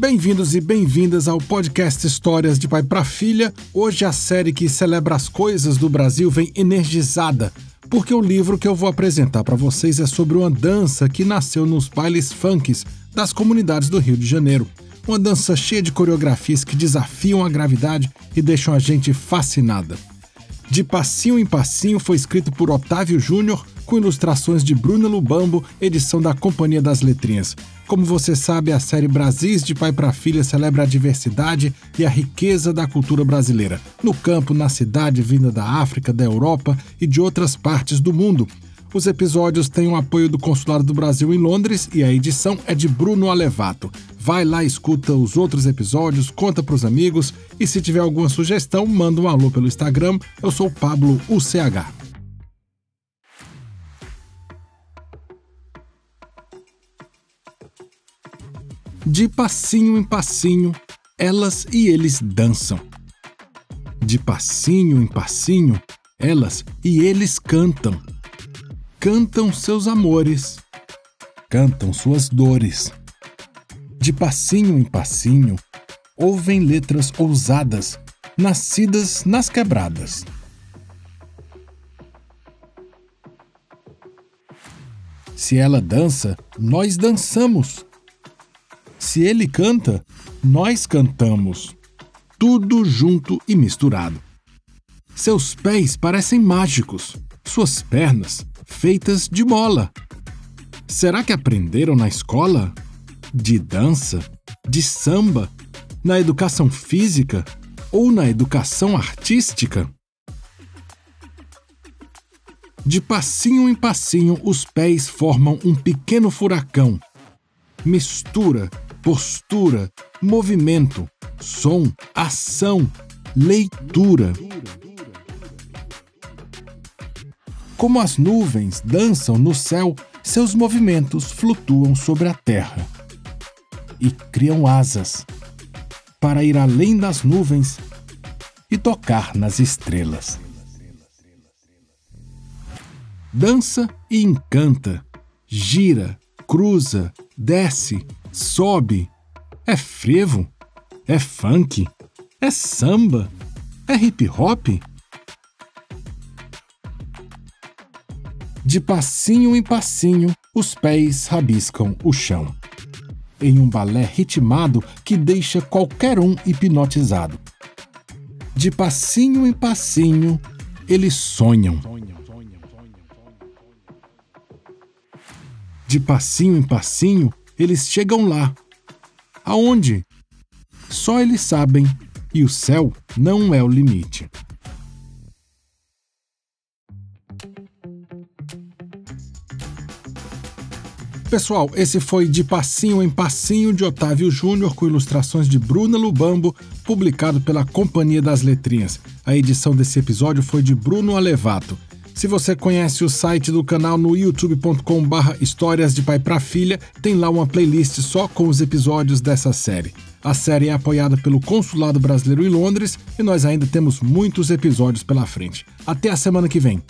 Bem-vindos e bem-vindas ao podcast Histórias de Pai para Filha. Hoje a série que celebra as coisas do Brasil vem energizada, porque o livro que eu vou apresentar para vocês é sobre uma dança que nasceu nos bailes funks das comunidades do Rio de Janeiro. Uma dança cheia de coreografias que desafiam a gravidade e deixam a gente fascinada. De Passinho em Passinho foi escrito por Otávio Júnior, com ilustrações de Bruna Lubambo, edição da Companhia das Letrinhas. Como você sabe, a série Brasis de Pai para Filha celebra a diversidade e a riqueza da cultura brasileira, no campo, na cidade, vinda da África, da Europa e de outras partes do mundo. Os episódios têm o apoio do Consulado do Brasil em Londres e a edição é de Bruno Alevato. Vai lá, escuta os outros episódios, conta pros amigos e se tiver alguma sugestão, manda um alô pelo Instagram. Eu sou Pablo UCH. De passinho em passinho, elas e eles dançam. De passinho em passinho, elas e eles cantam cantam seus amores, cantam suas dores. De passinho em passinho, ouvem letras ousadas, nascidas nas quebradas. Se ela dança, nós dançamos. Se ele canta, nós cantamos. Tudo junto e misturado. Seus pés parecem mágicos, suas pernas feitas de mola. Será que aprenderam na escola? De dança? De samba? Na educação física? Ou na educação artística? De passinho em passinho, os pés formam um pequeno furacão. Mistura, postura, movimento, som, ação, leitura. Como as nuvens dançam no céu, seus movimentos flutuam sobre a terra e criam asas para ir além das nuvens e tocar nas estrelas. Dança e encanta, gira, cruza, desce, sobe. É frevo? É funk? É samba? É hip hop? De passinho em passinho, os pés rabiscam o chão. Em um balé ritmado que deixa qualquer um hipnotizado. De passinho em passinho, eles sonham. De passinho em passinho, eles chegam lá. Aonde? Só eles sabem, e o céu não é o limite. Pessoal, esse foi De Passinho em Passinho de Otávio Júnior com ilustrações de Bruna Lubambo, publicado pela Companhia das Letrinhas. A edição desse episódio foi de Bruno Alevato. Se você conhece o site do canal no youtube.com/barra Histórias de Pai para Filha, tem lá uma playlist só com os episódios dessa série. A série é apoiada pelo Consulado Brasileiro em Londres e nós ainda temos muitos episódios pela frente. Até a semana que vem.